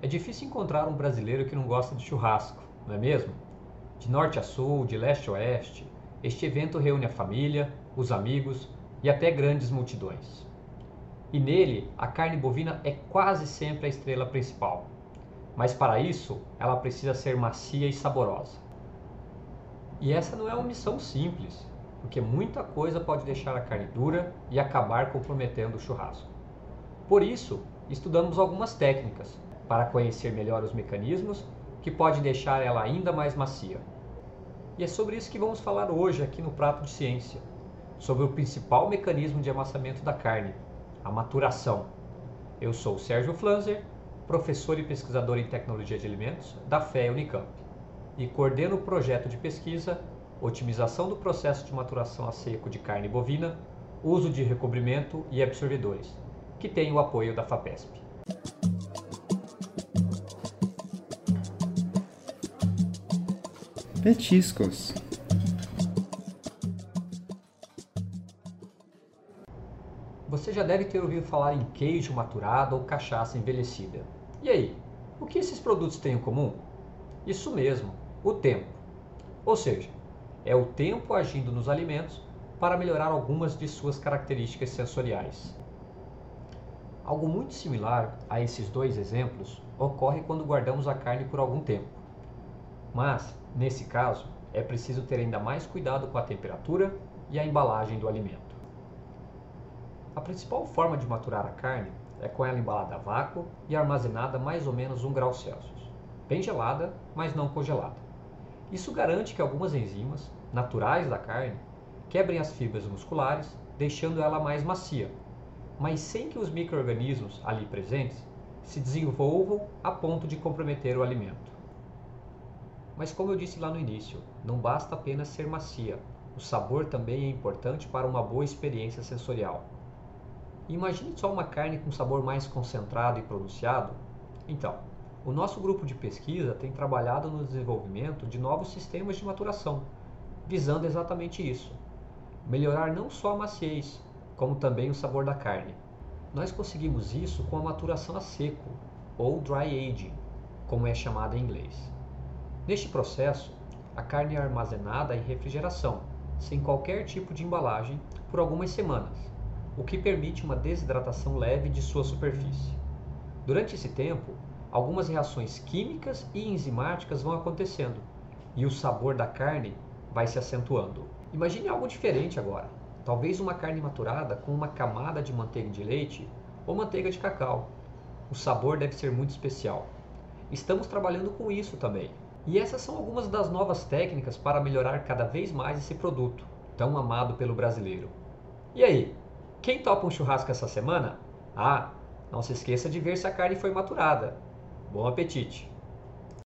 É difícil encontrar um brasileiro que não gosta de churrasco, não é mesmo? De norte a sul, de leste a oeste, este evento reúne a família, os amigos e até grandes multidões. E nele, a carne bovina é quase sempre a estrela principal. Mas para isso, ela precisa ser macia e saborosa. E essa não é uma missão simples, porque muita coisa pode deixar a carne dura e acabar comprometendo o churrasco. Por isso, estudamos algumas técnicas para conhecer melhor os mecanismos que podem deixar ela ainda mais macia. E é sobre isso que vamos falar hoje aqui no Prato de Ciência, sobre o principal mecanismo de amassamento da carne, a maturação. Eu sou o Sérgio Flanzer, professor e pesquisador em tecnologia de alimentos da FEA Unicamp, e coordeno o projeto de pesquisa Otimização do processo de maturação a seco de carne bovina, uso de recobrimento e absorvedores, que tem o apoio da FAPESP. Petiscos. Você já deve ter ouvido falar em queijo maturado ou cachaça envelhecida. E aí, o que esses produtos têm em comum? Isso mesmo, o tempo. Ou seja, é o tempo agindo nos alimentos para melhorar algumas de suas características sensoriais. Algo muito similar a esses dois exemplos ocorre quando guardamos a carne por algum tempo. Mas, nesse caso, é preciso ter ainda mais cuidado com a temperatura e a embalagem do alimento. A principal forma de maturar a carne é com ela embalada a vácuo e armazenada a mais ou menos 1 grau Celsius, bem gelada, mas não congelada. Isso garante que algumas enzimas, naturais da carne, quebrem as fibras musculares, deixando ela mais macia, mas sem que os micro-organismos ali presentes se desenvolvam a ponto de comprometer o alimento. Mas como eu disse lá no início, não basta apenas ser macia, o sabor também é importante para uma boa experiência sensorial. Imagine só uma carne com sabor mais concentrado e pronunciado. Então, o nosso grupo de pesquisa tem trabalhado no desenvolvimento de novos sistemas de maturação, visando exatamente isso: melhorar não só a maciez, como também o sabor da carne. Nós conseguimos isso com a maturação a seco, ou dry aging, como é chamada em inglês. Neste processo, a carne é armazenada em refrigeração, sem qualquer tipo de embalagem, por algumas semanas, o que permite uma desidratação leve de sua superfície. Durante esse tempo, algumas reações químicas e enzimáticas vão acontecendo e o sabor da carne vai se acentuando. Imagine algo diferente agora. Talvez uma carne maturada com uma camada de manteiga de leite ou manteiga de cacau. O sabor deve ser muito especial. Estamos trabalhando com isso também. E essas são algumas das novas técnicas para melhorar cada vez mais esse produto, tão amado pelo brasileiro. E aí, quem topa um churrasco essa semana? Ah, não se esqueça de ver se a carne foi maturada. Bom apetite!